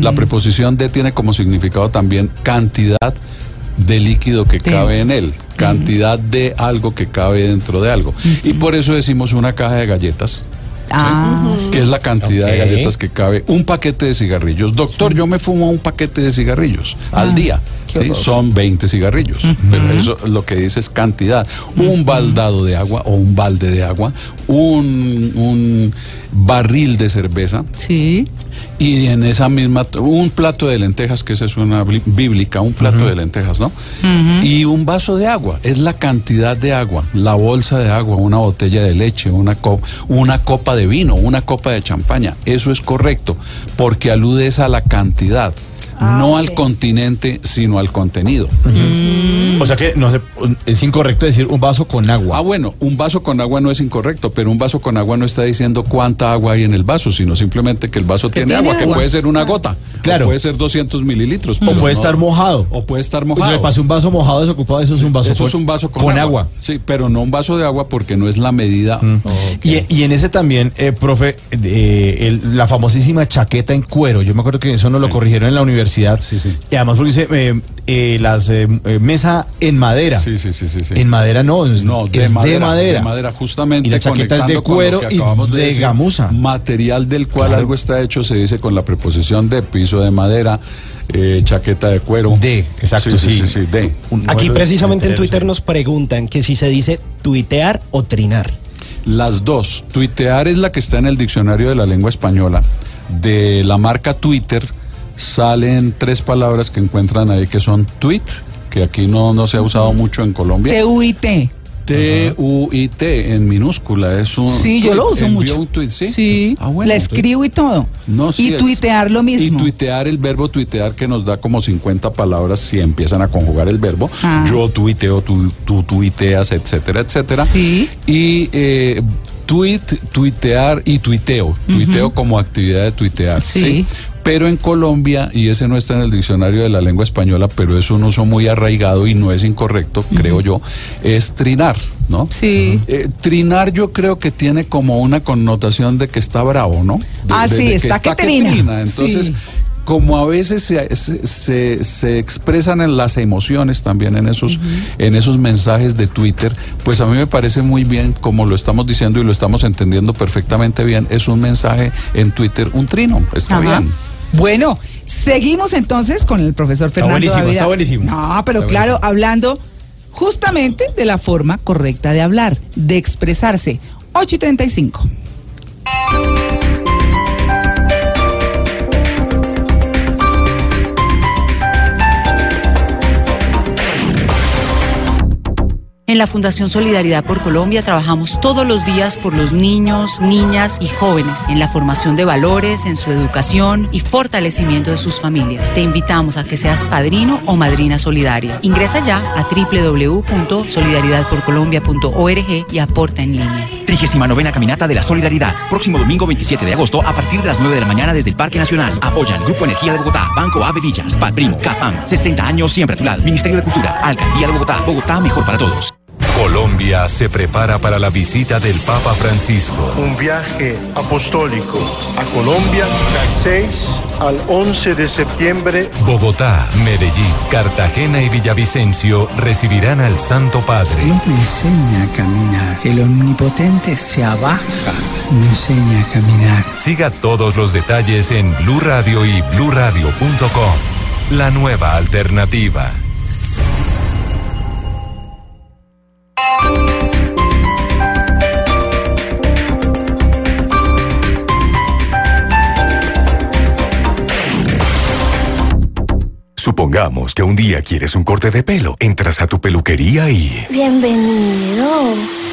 La preposición de tiene como significado también cantidad de líquido que cabe en él, cantidad de algo que cabe dentro de algo. Y por eso decimos una caja de galletas. Ah, que es la cantidad de galletas que cabe un paquete de cigarrillos. Doctor, yo me fumo un paquete de cigarrillos al día. ¿sí? Son 20 cigarrillos. Pero eso lo que dice es cantidad. Un baldado de agua o un balde de agua, un, un barril de cerveza sí. Y en esa misma, un plato de lentejas, que esa es una bli- bíblica, un plato de lentejas, ¿no? Y un vaso de agua, es la cantidad de agua, la bolsa de agua, una botella de leche, una, co- una copa de vino, una copa de champaña. Eso es correcto, porque alude es a la cantidad, no al continente, sino al contenido. O sea que no es incorrecto decir un vaso con agua. Ah, bueno, un vaso con agua no es incorrecto, pero un vaso con agua no está diciendo cuánta agua hay en el vaso, sino simplemente que el vaso tiene, tiene agua, que puede ser una gota, Claro. o puede ser 200 mililitros. o puede no- estar mojado. O puede estar Pues mojado. me pasé un vaso mojado desocupado, eso es un vaso Eso con, es un vaso con, agua. Sí, pero no un vaso de agua porque no es la medida. Y, y en ese también, eh, profe, eh, el- la famosísima chaqueta en cuero. Yo me acuerdo que eso nos lo corrigieron en la universidad. Sí, sí. Y además porque dice eh, eh, las eh, eh, mesa en madera. Sí, sí, sí, sí. sí. En madera no, es, No, es de, de madera, madera. de madera, justamente. Y la chaqueta es de cuero y de decir, gamuza. Material del cual Claro. algo está hecho se dice con la preposición de piso de madera, eh, chaqueta de cuero. De, exacto, sí. sí. Sí, sí, sí, de. Aquí precisamente en de- Twitter nos preguntan que si se dice tuitear o trinar. Las dos. Tuitear es la que está en el diccionario de la lengua española. De la marca Twitter salen tres palabras que encuentran ahí que son tweet, que aquí no, no se ha usado mucho en Colombia. T-U-I-T. T-U-I-T en minúscula. Es un Sí, yo lo uso Envió mucho. un tweet, ¿sí? Ah, bueno, la escribo y todo. No, sí, y es- tuitear lo mismo. Y tuitear, el verbo tuitear que nos da como 50 palabras si empiezan a conjugar el verbo. Ah. Yo tuiteo, tú, tú tuiteas, etcétera, etcétera. Sí. Y eh, tweet, tuitear y tuiteo. Tuiteo como actividad de tuitear. Sí. Sí. Pero en Colombia, y ese no está en el diccionario de la lengua española, pero es un uso muy arraigado y no es incorrecto, creo yo, es trinar, ¿no? Sí. Eh, trinar yo creo que tiene como una connotación de que está bravo, ¿no? De- Ah, de- sí, de está que trina. Entonces, Sí. como a veces se, se- expresan en las emociones también en esos, en esos mensajes de Twitter, pues a mí me parece muy bien, como lo estamos diciendo y lo estamos entendiendo perfectamente bien, es un mensaje en Twitter, un trino, está bien. Bueno, seguimos entonces con el profesor Fernando. buenísimo, Dávila. está buenísimo. No, pero Está claro, buenísimo. hablando justamente de la forma correcta de hablar, de expresarse. 8 y 35. En la Fundación Solidaridad por Colombia trabajamos todos los días por los niños, niñas y jóvenes en la formación de valores, en su educación y fortalecimiento de sus familias. Te invitamos a que seas padrino o madrina solidaria. Ingresa ya a www.solidaridadporcolombia.org y aporta en línea. 39 Caminata de la Solidaridad. Próximo domingo 27 de agosto a partir de las 9 de la mañana desde el Parque Nacional. Apoyan Grupo Energía de Bogotá, Banco Ave Villas, CAFAM. 60 años siempre a tu lado. Ministerio de Cultura, Alcaldía de Bogotá. Bogotá mejor para todos. Colombia se prepara para la visita del Papa Francisco. un viaje apostólico a Colombia del 6 al 11 de septiembre. Bogotá, Medellín, Cartagena y Villavicencio recibirán al Santo Padre. Dios me enseña a caminar. El omnipotente se abaja, me enseña a caminar. Siga todos los detalles en Blue Radio y bluradio.com. La nueva alternativa. Supongamos que un día quieres un corte de pelo. Entras a tu peluquería y... Bienvenido.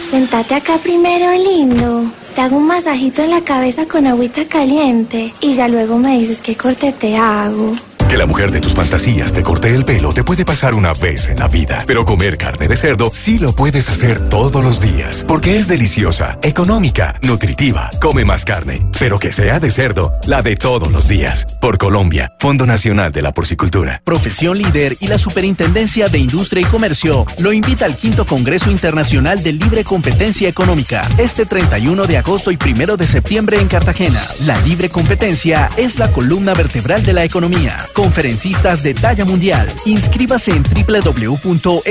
Sentate acá primero, lindo. Te hago un masajito en la cabeza con agüita caliente y ya luego me dices qué corte te hago. Que la mujer de tus fantasías te corte el pelo te puede pasar una vez en la vida, pero comer carne de cerdo sí lo puedes hacer todos los días, porque es deliciosa, económica, nutritiva. Come más carne, pero que sea de cerdo, la de todos los días. Por Colombia, Fondo Nacional de la Porcicultura. Profesión Líder y la Superintendencia de Industria y Comercio lo invita al quinto Congreso Internacional de Libre Competencia Económica este 31 de agosto y 1 de septiembre en Cartagena. La libre competencia es la columna vertebral de la economía. Conferencistas de talla mundial. Inscríbase en www.sic.gov.co.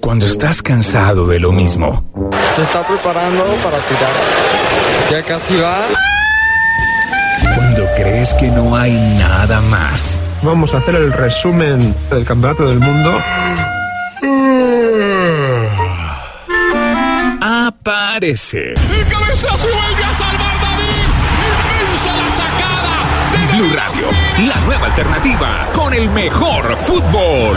Cuando estás cansado de lo mismo, Se está preparando para tirar. Ya casi va. cuando crees que no hay nada más, Vamos a hacer el resumen del Campeonato del Mundo. aparece El cabezazo vuelve a salvar David. Inmensa la sacada. Radio, la nueva alternativa con el mejor fútbol.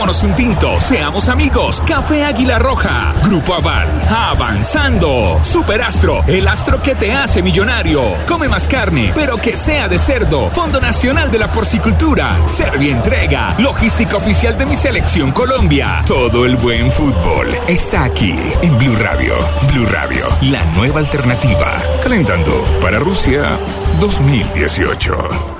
Tomémonos un tinto, seamos amigos. Café Águila Roja, Grupo Aval, avanzando. Superastro, el astro que te hace millonario. Come más carne, pero que sea de cerdo. Fondo Nacional de la Porcicultura, Servia Entrega, logística oficial de mi selección Colombia. Todo el buen fútbol está aquí en Blue Radio. Blue Radio, la nueva alternativa. Calentando para Rusia 2018.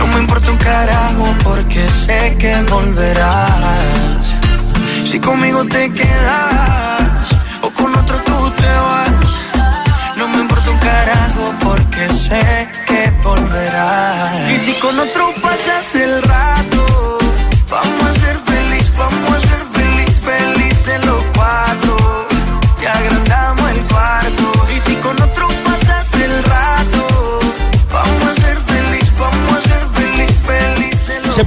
No me importa un carajo porque sé que volverás. Si conmigo te quedas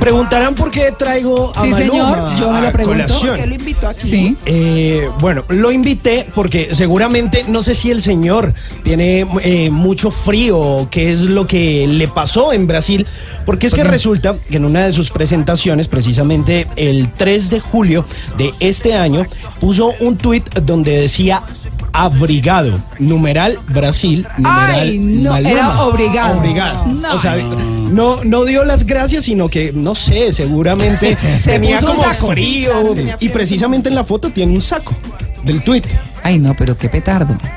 preguntarán por qué traigo a Sí, Maluma señor, yo me a lo pregunto. colación. ¿Por qué lo invitó aquí? Sí. Eh, bueno, lo invité porque seguramente, no sé si el señor tiene eh, mucho frío o qué es lo que le pasó en Brasil, porque es que resulta que en una de sus presentaciones, precisamente el 3 de julio de este año, puso un tuit donde decía abrigado, numeral Brasil, numeral Ay, no, Maluma. era obrigado. Obrigado. No. O sea, no, no dio las gracias, sino que, no sé, seguramente Se tenía como saco. frío. Y precisamente en la foto tiene un saco del tuit. Ay, no, pero qué petardo.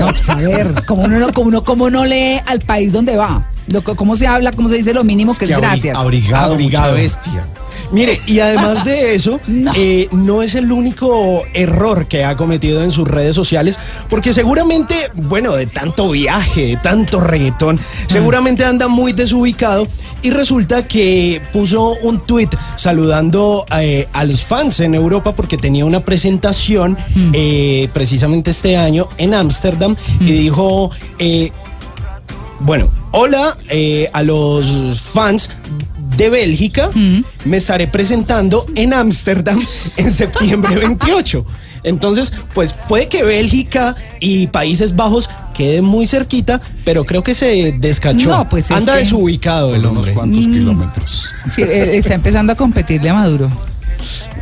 No, pues, a ver, como uno, no, como uno, como no lee al país donde va. Lo, ¿Cómo se habla? ¿Cómo se dice lo mínimo que es, abri- gracias? abrigado, mucha bestia. Mire, y además de eso, no. no es el único error que ha cometido en sus redes sociales, porque seguramente, bueno, de tanto viaje, de tanto reggaetón, seguramente anda muy desubicado y resulta que puso un tuit saludando eh, a los fans en Europa porque tenía una presentación eh, precisamente este año en Ámsterdam y dijo... eh, bueno, hola eh, a los fans de Bélgica. Me estaré presentando en Ámsterdam en septiembre 28. Entonces, pues puede que Bélgica y Países Bajos queden muy cerquita, pero creo que se descachó. No, pues es Anda que- desubicado el Unos hombre. cuantos kilómetros. Sí, eh, está empezando a competirle a Maduro.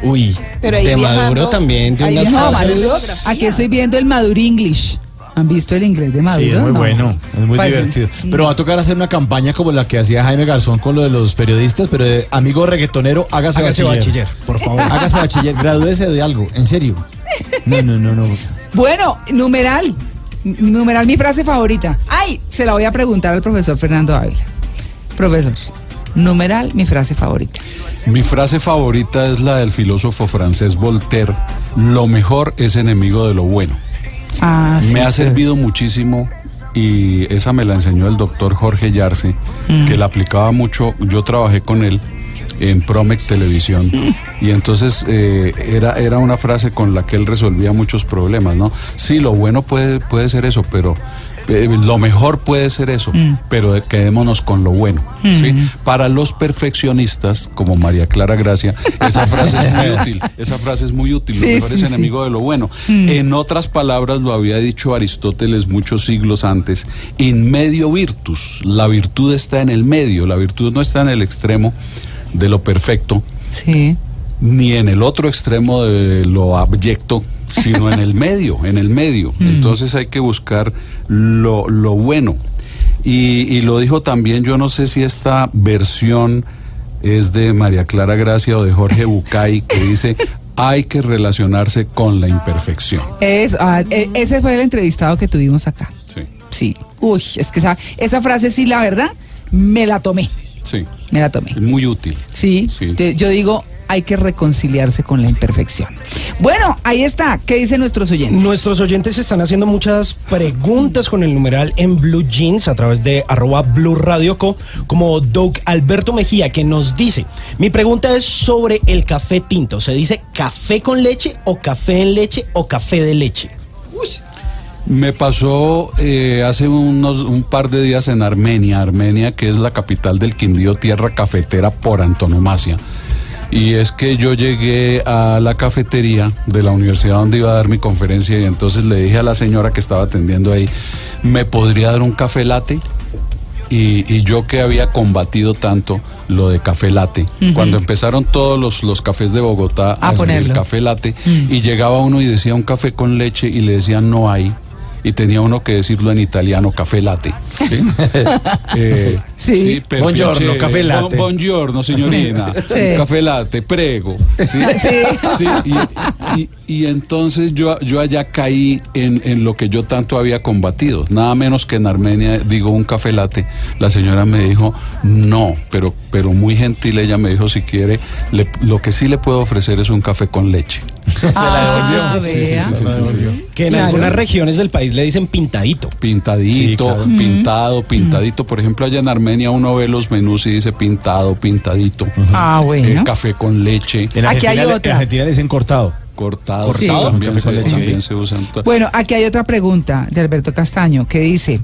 Uy, Pero de viajando- Maduro también tiene Ahí unas Maduro, aquí estoy viendo el Maduro English. ¿Han visto el inglés de Maduro? Sí, es muy No. bueno, es muy Parece- divertido. Pero va a tocar hacer una campaña como la que hacía Jaime Garzón con lo de los periodistas, pero de amigo reggaetonero, hágase, Hágase bachiller. bachiller, por favor. Hágase bachiller, gradúese de algo, en serio. No, no, no, no. Bueno, numeral. Numeral, mi frase favorita. Ay, se la voy a preguntar al profesor Fernando Ávila. Profesor, numeral, mi frase favorita. Mi frase favorita es la del filósofo francés Voltaire. Lo mejor es enemigo de lo bueno. Ah, sí, me ha servido muchísimo y esa me la enseñó el doctor Jorge Yarse, Mm. que la aplicaba mucho. Yo trabajé con él en Promec Televisión. Y entonces eh, era, era una frase con la que él resolvía muchos problemas, ¿no? Sí, lo bueno puede, puede ser eso, pero eh, lo mejor puede ser eso, Mm. pero quedémonos con lo bueno. ¿sí? Para los perfeccionistas, como María Clara Gracia, esa frase es muy útil. Esa frase es muy útil. Sí, lo mejor sí, es enemigo de lo bueno. Mm. En otras palabras, lo había dicho Aristóteles muchos siglos antes, in medio virtus. La virtud está en el medio, la virtud no está en el extremo de lo perfecto, Sí. ni en el otro extremo de lo abyecto, sino en el medio, en el medio. Mm. Entonces hay que buscar lo, lo bueno. Y, y lo dijo también, yo no sé si esta versión es de María Clara Gracia o de Jorge Bucay, que dice, hay que relacionarse con la imperfección. Es, ah, e- ese fue el entrevistado que tuvimos acá. Sí, Sí. Uy, es que esa, esa frase sí, la verdad, me la tomé. sí, Me la tomé. muy útil. Sí. Sí. Yo digo, hay que reconciliarse con la imperfección. Bueno, ahí está. ¿Qué dicen nuestros oyentes? Nuestros oyentes están haciendo muchas preguntas con el numeral en Blue Jeans a través de arroba Blue Radio Co, como Doug Alberto Mejía, que nos dice, mi pregunta es sobre el café tinto. ¿Se dice café con leche o café en leche o café de leche? Me pasó eh, hace unos un par de días en Armenia, Armenia que es la capital del Quindío, tierra cafetera por antonomasia. Y es que yo llegué a la cafetería de la universidad donde iba a dar mi conferencia y entonces le dije a la señora que estaba atendiendo ahí, ¿me podría dar un café latte? Y, y yo que había combatido tanto lo de café latte, cuando empezaron todos los, los cafés de Bogotá A hacer el ponerlo. café latte, Mm. y llegaba uno y decía un café con leche y le decían no hay, y tenía uno que decirlo en italiano, café latte. ¿sí? Eh, Sí. per Buongiorno, piacere. café latte. Bu- buongiorno, signorina. Sí. Café latte, prego. ¿sí? Sí. Sí, y, y- y entonces yo, yo allá caí en, en lo que yo tanto había combatido. Nada menos que en Armenia, digo, un café latte. La señora me dijo, no, pero, pero muy gentil ella me dijo, si quiere, le- lo que sí le puedo ofrecer es un café con leche. Ah, Sí, sí, vea. sí, sí, sí, sí. Que en Claro. algunas regiones del país le dicen pintadito. Pintadito, Sí, claro. pintado, pintadito. Por ejemplo, allá en Armenia uno ve los menús y dice pintado, pintadito. Ah, bueno. Eh, café con leche, En Aquí hay Argentina, le- otra. en Argentina le dicen cortado. cortado. Cortado. También, se, se usan. Bueno, aquí hay otra pregunta de Alberto Castaño que dice,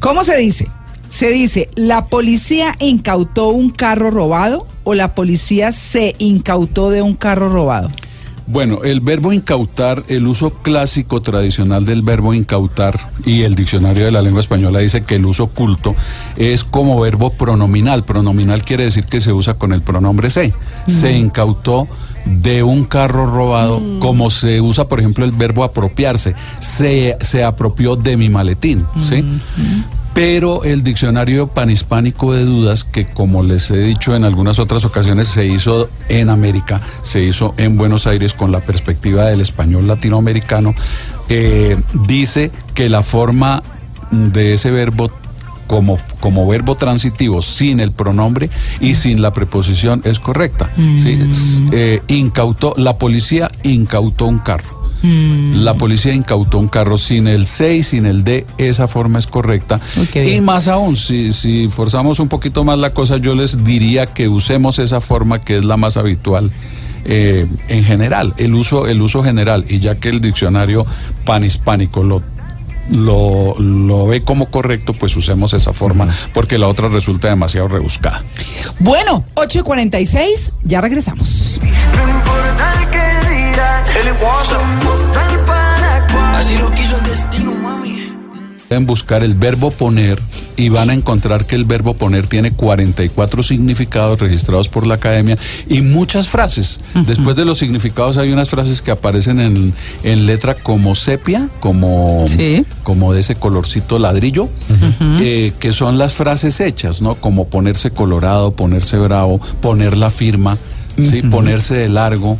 ¿cómo se dice? ¿Se dice, la policía incautó un carro robado o la policía se incautó de un carro robado? Bueno, el verbo incautar, el uso clásico tradicional del verbo incautar y el diccionario de la lengua española dice que el uso culto es como verbo pronominal. Pronominal quiere decir que se usa con el pronombre se. Se incautó de un carro robado, como se usa, por ejemplo, el verbo apropiarse. Se, se apropió de mi maletín, ¿sí? Pero el diccionario panhispánico de dudas, que como les he dicho en algunas otras ocasiones, se hizo en América, se hizo en Buenos Aires con la perspectiva del español latinoamericano, eh, dice que la forma de ese verbo como, como verbo transitivo sin el pronombre y sin la preposición es correcta. ¿sí? Es, eh, incautó, la policía incautó un carro. La policía incautó un carro sin el C y sin el D, esa forma es correcta. Y más aún, si, si forzamos un poquito más la cosa, yo les diría que usemos esa forma que es la más habitual. eh, en general, el uso, el uso general, y ya que el diccionario panhispánico lo lo, lo ve como correcto, pues usemos esa forma, porque la otra resulta demasiado rebuscada. Bueno, 8.46, ya regresamos. No Así lo quiso el destino, mami. Pueden buscar el verbo poner y van a encontrar que el verbo poner tiene 44 significados registrados por la academia y muchas frases. Después de los significados hay unas frases que aparecen en, en letra como sepia, como, Sí. como de ese colorcito ladrillo, eh, que son las frases hechas, ¿no? Como ponerse colorado, ponerse bravo, poner la firma, ¿sí? ponerse de largo.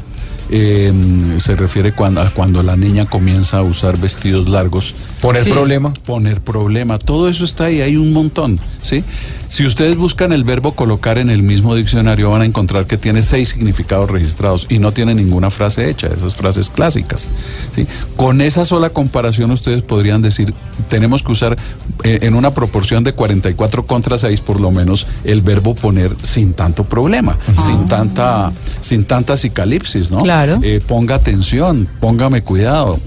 Eh, se refiere cuando, a cuando la niña comienza a usar vestidos largos. Poner Sí. problema. Poner problema, todo eso está ahí, hay un montón, ¿sí? Si ustedes buscan el verbo colocar en el mismo diccionario van a encontrar que tiene seis significados registrados y no tiene ninguna frase hecha, esas frases clásicas. ¿sí? Con esa sola comparación ustedes podrían decir, tenemos que usar eh, en una proporción de 44 contra 6 por lo menos el verbo poner sin tanto problema, sin tanta sin tanta cicalipsis, ¿no? Claro. Eh, ponga atención, póngame cuidado,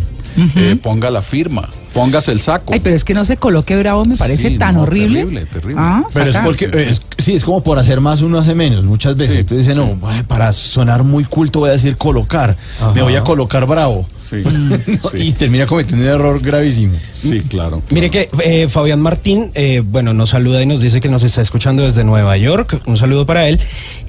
eh, ponga la firma, póngase el saco. Ay, pero es que no se coloque bravo, me parece Sí, tan no, horrible. terrible, terrible. Ah, Pero es porque, eh, es- sí, es como por hacer más uno hace menos, muchas veces. Sí, Entonces dice, no, ay, para sonar muy culto voy a decir colocar. Me voy a colocar bravo. Sí, No, sí. Y termina cometiendo un error gravísimo. Sí, claro. Mire que eh, Fabián Martín, eh, bueno, nos saluda y nos dice que nos está escuchando desde Nueva York. Un saludo para él.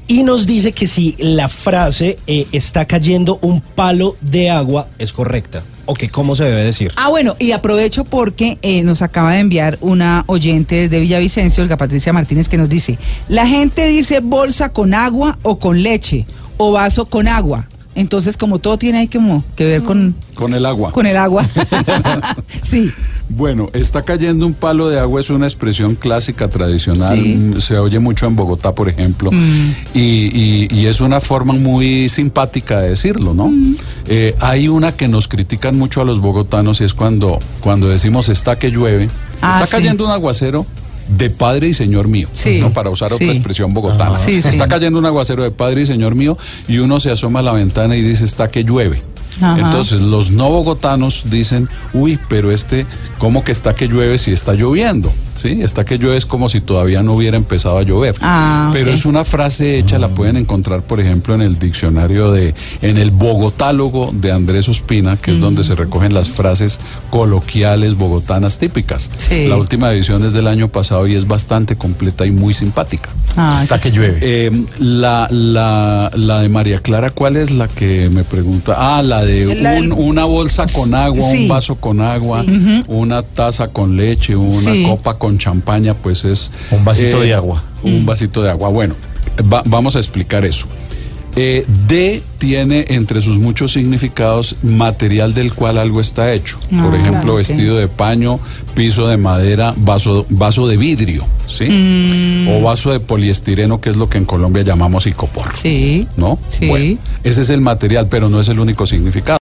Y nos dice que si la frase eh, está cayendo un palo de agua es correcta. O que cómo se debe decir. Ah, bueno, y aprovecho porque eh, nos acaba de enviar una oyente desde Villavicencio, Olga Patricia Martínez, que nos dice, la gente dice bolsa con agua o con leche, o vaso con agua. Entonces, como todo tiene ahí como que ver con, Con el agua. con el agua. sí. Bueno, está cayendo un palo de agua es una expresión clásica, tradicional, Sí. se oye mucho en Bogotá, por ejemplo, Mm. y, y- y es una forma muy simpática de decirlo, ¿no? Mm. Eh, hay una que nos critican mucho a los bogotanos y es cuando, cuando decimos está que llueve, Ah, está sí. cayendo un aguacero de padre y señor mío, Sí, ¿no? para usar otra expresión bogotana. Ah, sí. está cayendo un aguacero de padre y señor mío y uno se asoma a la ventana y dice está que llueve. Entonces los no bogotanos dicen, uy, pero este, ¿cómo que está que llueve si está lloviendo? Sí, está que llueve es como si todavía no hubiera empezado a llover. Ah, pero es una frase hecha, la pueden encontrar, por ejemplo, en el diccionario de, en el bogotálogo de Andrés Ospina, que es donde se recogen las frases coloquiales bogotanas típicas. Sí. La última edición es del año pasado y es bastante completa y muy simpática. Ah, Está que llueve. Eh, la, la, la de María Clara, ¿cuál es la que me pregunta? Ah, la de La del- un- una bolsa con agua, Sí. un vaso con agua, Sí. una taza con leche, una Sí. copa con champaña, pues es... Un vasito de agua. Un vasito de agua. Bueno, va- vamos a explicar eso. Eh, de tiene entre sus muchos significados material del cual algo está hecho. Ah, Por ejemplo, claro, vestido de paño, piso de madera, vaso, vaso de vidrio, ¿sí? Mm. O vaso de poliestireno, que es lo que en Colombia llamamos icopor. Sí. ¿No? Sí. Bueno, ese es el material, pero no es el único significado.